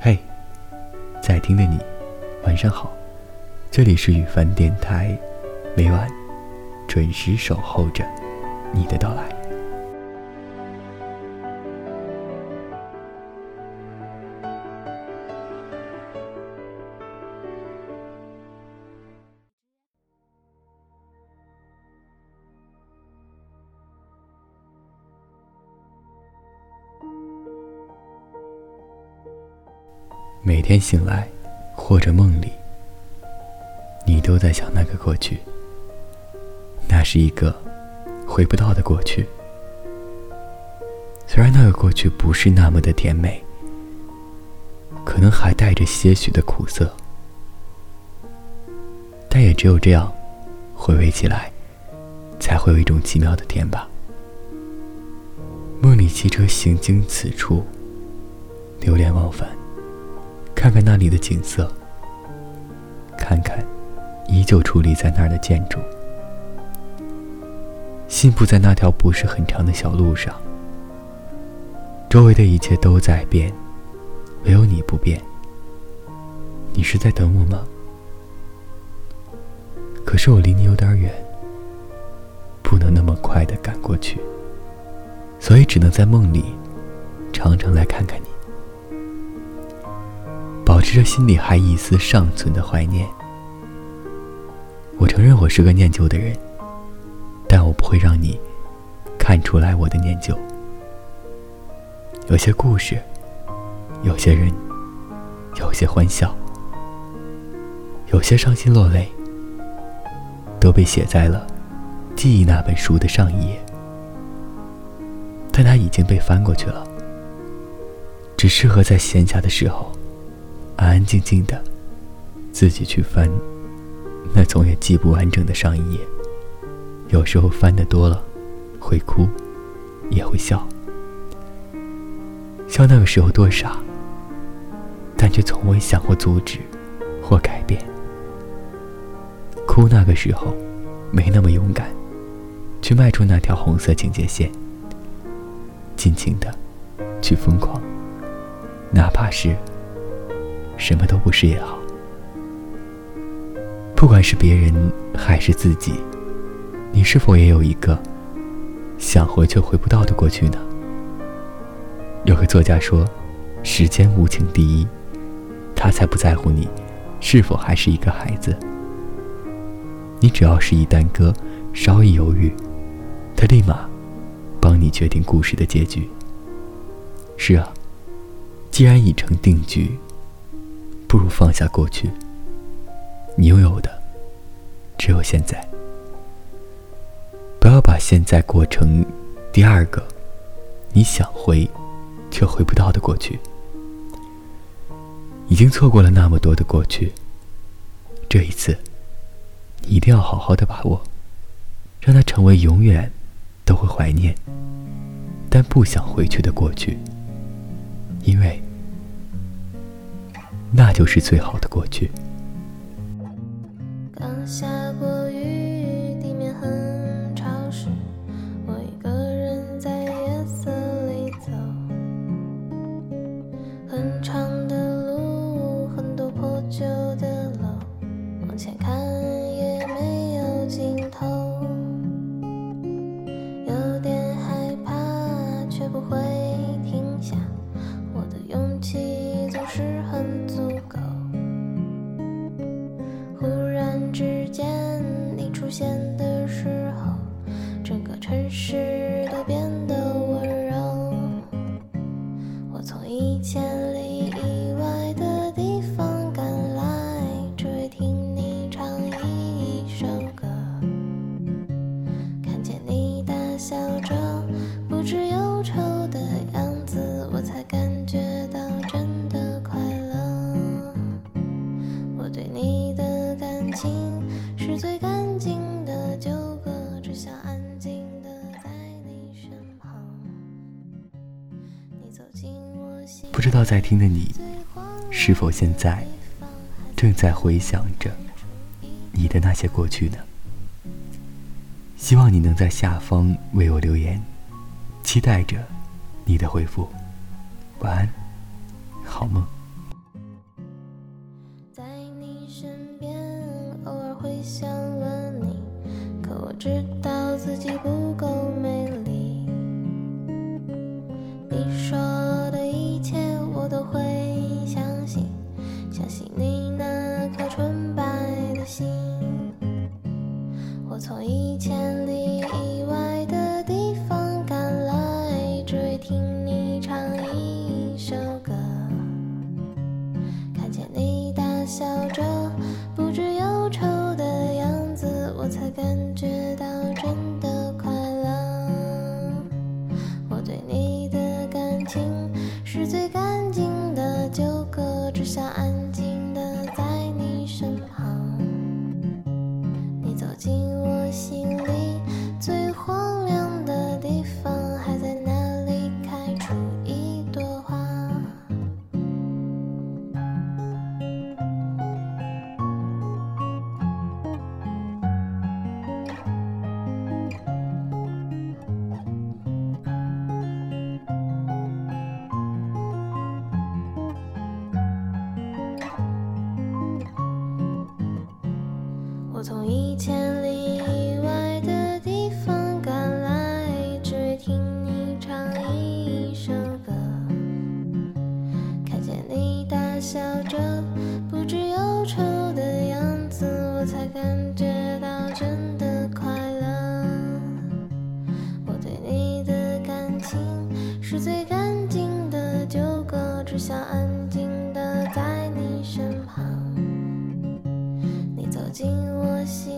嘿，在听的你，晚上好，这里是雨凡电台，每晚准时守候着你的到来。每天醒来，或者梦里，你都在想那个过去。那是一个回不到的过去。虽然那个过去不是那么的甜美，可能还带着些许的苦涩，但也只有这样，回味起来，才会有一种奇妙的甜吧。梦里骑车行经此处，流连忘返。看看那里的景色，看看依旧矗立在那儿的建筑，心不在那条不是很长的小路上。周围的一切都在变，唯有你不变。你是在等我吗？可是我离你有点远，不能那么快的赶过去，所以只能在梦里，常常来看看你。保持着心里还一丝尚存的怀念。我承认我是个念旧的人，但我不会让你看出来我的念旧。有些故事，有些人，有些欢笑，有些伤心落泪，都被写在了记忆那本书的上一页，但它已经被翻过去了，只适合在闲暇的时候。安安静静的，自己去翻那总也记不完整的上一页。有时候翻的多了，会哭，也会笑。笑那个时候多傻，但却从未想过阻止或改变。哭那个时候没那么勇敢，去迈出那条红色警戒线，尽情的去疯狂，哪怕是。什么都不是也好，不管是别人还是自己，你是否也有一个想回却回不到的过去呢？有个作家说：“时间无情第一，他才不在乎你是否还是一个孩子。你只要是一耽搁，稍一犹豫，他立马帮你决定故事的结局。是啊，既然已成定局。”不如放下过去。你拥有的只有现在。不要把现在过成第二个你想回却回不到的过去。已经错过了那么多的过去，这一次你一定要好好的把握，让它成为永远都会怀念但不想回去的过去，因为。那就是最好的过去。市都变得温柔。我从一千里以外的地方赶来，只为听你唱一首歌。看见你大笑着，不知忧愁的样子，我才感觉到真的快乐。我对你的感情是最知道在听的你是否现在正在回想着你的那些过去呢？希望你能在下方为我留言期待着你的回复。晚安好梦。在你身边偶尔会想你可我知道自己不笑着不知忧愁的样子我才感觉到真的快乐。我对你的感情是最干净的纠葛只想安是最干净的酒歌，只想安静的在你身旁。你走进我心。